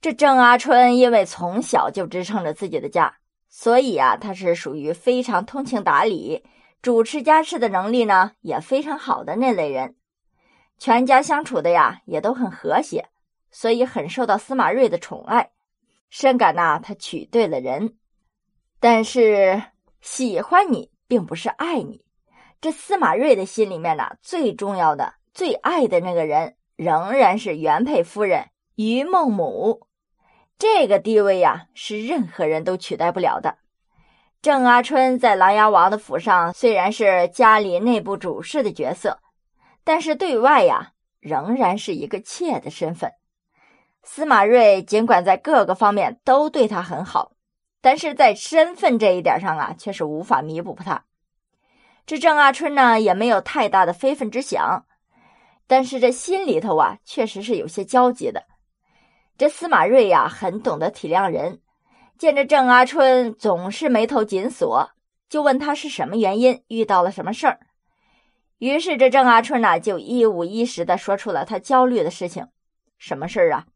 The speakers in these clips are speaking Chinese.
这郑阿春因为从小就支撑着自己的家，所以啊，他是属于非常通情达理、主持家事的能力呢也非常好的那类人。全家相处的呀也都很和谐，所以很受到司马睿的宠爱，深感呐他娶对了人。但是喜欢你并不是爱你，这司马睿的心里面呢最重要的、最爱的那个人仍然是原配夫人于孟母。这个地位呀，是任何人都取代不了的。郑阿春在琅琊王的府上，虽然是家里内部主事的角色，但是对外呀，仍然是一个妾的身份。司马睿尽管在各个方面都对他很好，但是在身份这一点上啊，却是无法弥补他。这郑阿春呢，也没有太大的非分之想，但是这心里头啊，确实是有些焦急的。这司马睿呀，很懂得体谅人。见着郑阿春总是眉头紧锁，就问他是什么原因，遇到了什么事儿。于是这郑阿春呢，就一五一十的说出了他焦虑的事情。什么事儿啊？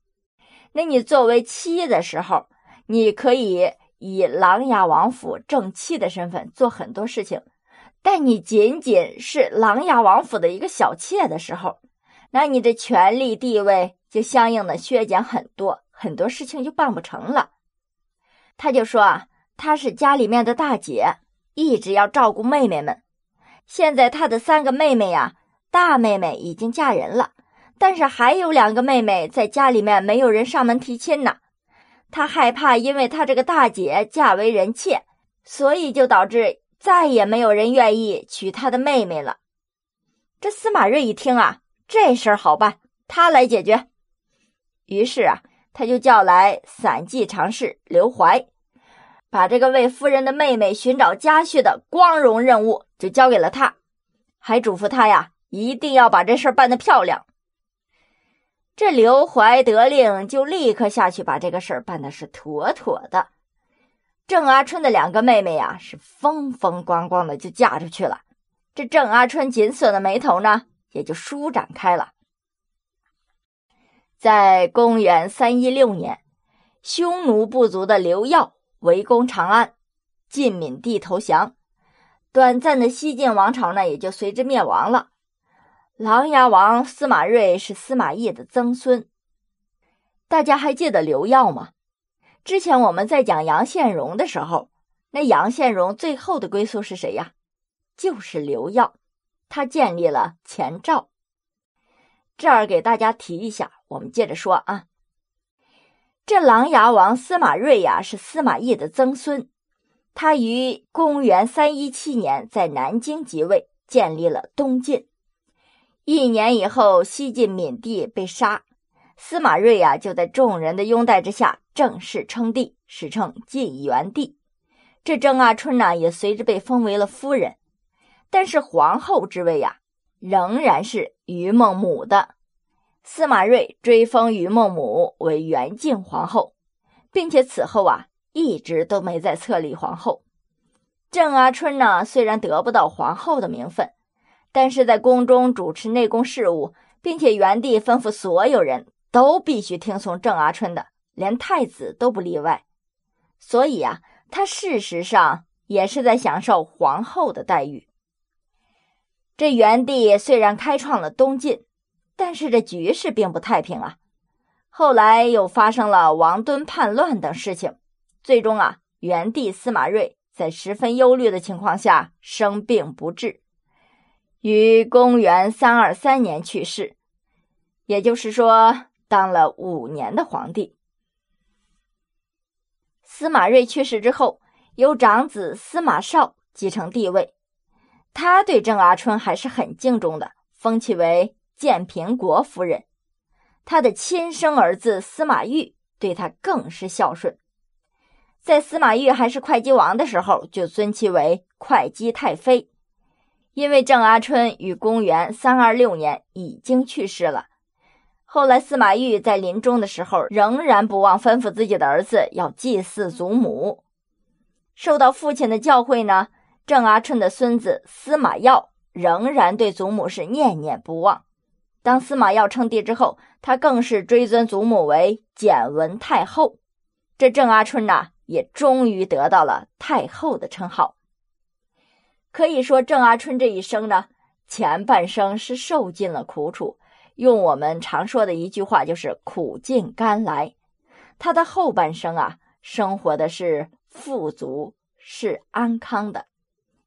那你作为妻的时候，你可以以琅琊王府正妻的身份做很多事情，但你仅仅是琅琊王府的一个小妾的时候，那你的权力地位。就相应的削减很多，很多事情就办不成了。他就说啊，他是家里面的大姐，一直要照顾妹妹们。现在他的三个妹妹呀，大妹妹已经嫁人了，但是还有两个妹妹在家里面没有人上门提亲呢。他害怕，因为他这个大姐嫁为人妾，所以就导致再也没有人愿意娶他的妹妹了。这司马睿一听啊，这事儿好办，他来解决。于是啊，他就叫来散骑常侍刘怀，把这个为夫人的妹妹寻找家婿的光荣任务就交给了他，还嘱咐他呀，一定要把这事儿办得漂亮。这刘怀得令，就立刻下去把这个事儿办的是妥妥的。郑阿春的两个妹妹呀，是风风光光的就嫁出去了，这郑阿春紧锁的眉头呢，也就舒展开了。在公元三一六年，匈奴部族的刘耀围攻长安，晋闵帝投降，短暂的西晋王朝呢也就随之灭亡了。琅琊王司马睿是司马懿的曾孙，大家还记得刘耀吗？之前我们在讲杨宪荣的时候，那杨宪荣最后的归宿是谁呀？就是刘耀，他建立了前赵。这儿给大家提一下，我们接着说啊。这琅琊王司马睿呀，是司马懿的曾孙，他于公元三一七年在南京即位，建立了东晋。一年以后，西晋闵帝被杀，司马睿呀就在众人的拥戴之下正式称帝，史称晋元帝。这郑阿春呢，也随之被封为了夫人，但是皇后之位呀。仍然是于孟母的，司马睿追封于孟母为元敬皇后，并且此后啊一直都没再册立皇后。郑阿春呢，虽然得不到皇后的名分，但是在宫中主持内宫事务，并且元帝吩咐所有人都必须听从郑阿春的，连太子都不例外。所以啊，他事实上也是在享受皇后的待遇。这元帝虽然开创了东晋，但是这局势并不太平啊。后来又发生了王敦叛乱等事情，最终啊，元帝司马睿在十分忧虑的情况下生病不治，于公元三二三年去世，也就是说当了五年的皇帝。司马睿去世之后，由长子司马绍继承帝位。他对郑阿春还是很敬重的，封其为建平国夫人。他的亲生儿子司马昱对他更是孝顺，在司马昱还是会稽王的时候，就尊其为会稽太妃。因为郑阿春于公元三二六年已经去世了，后来司马昱在临终的时候，仍然不忘吩咐自己的儿子要祭祀祖母。受到父亲的教诲呢。郑阿春的孙子司马曜仍然对祖母是念念不忘。当司马曜称帝之后，他更是追尊祖母为简文太后。这郑阿春呐，也终于得到了太后的称号。可以说，郑阿春这一生呢，前半生是受尽了苦楚，用我们常说的一句话就是“苦尽甘来”。他的后半生啊，生活的是富足，是安康的。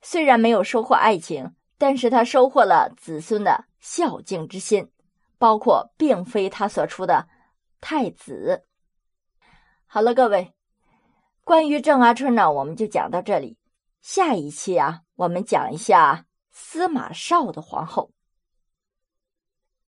虽然没有收获爱情，但是他收获了子孙的孝敬之心。包括并非他所出的太子。好了，各位，关于郑阿春呢，我们就讲到这里。下一期啊，我们讲一下司马绍的皇后。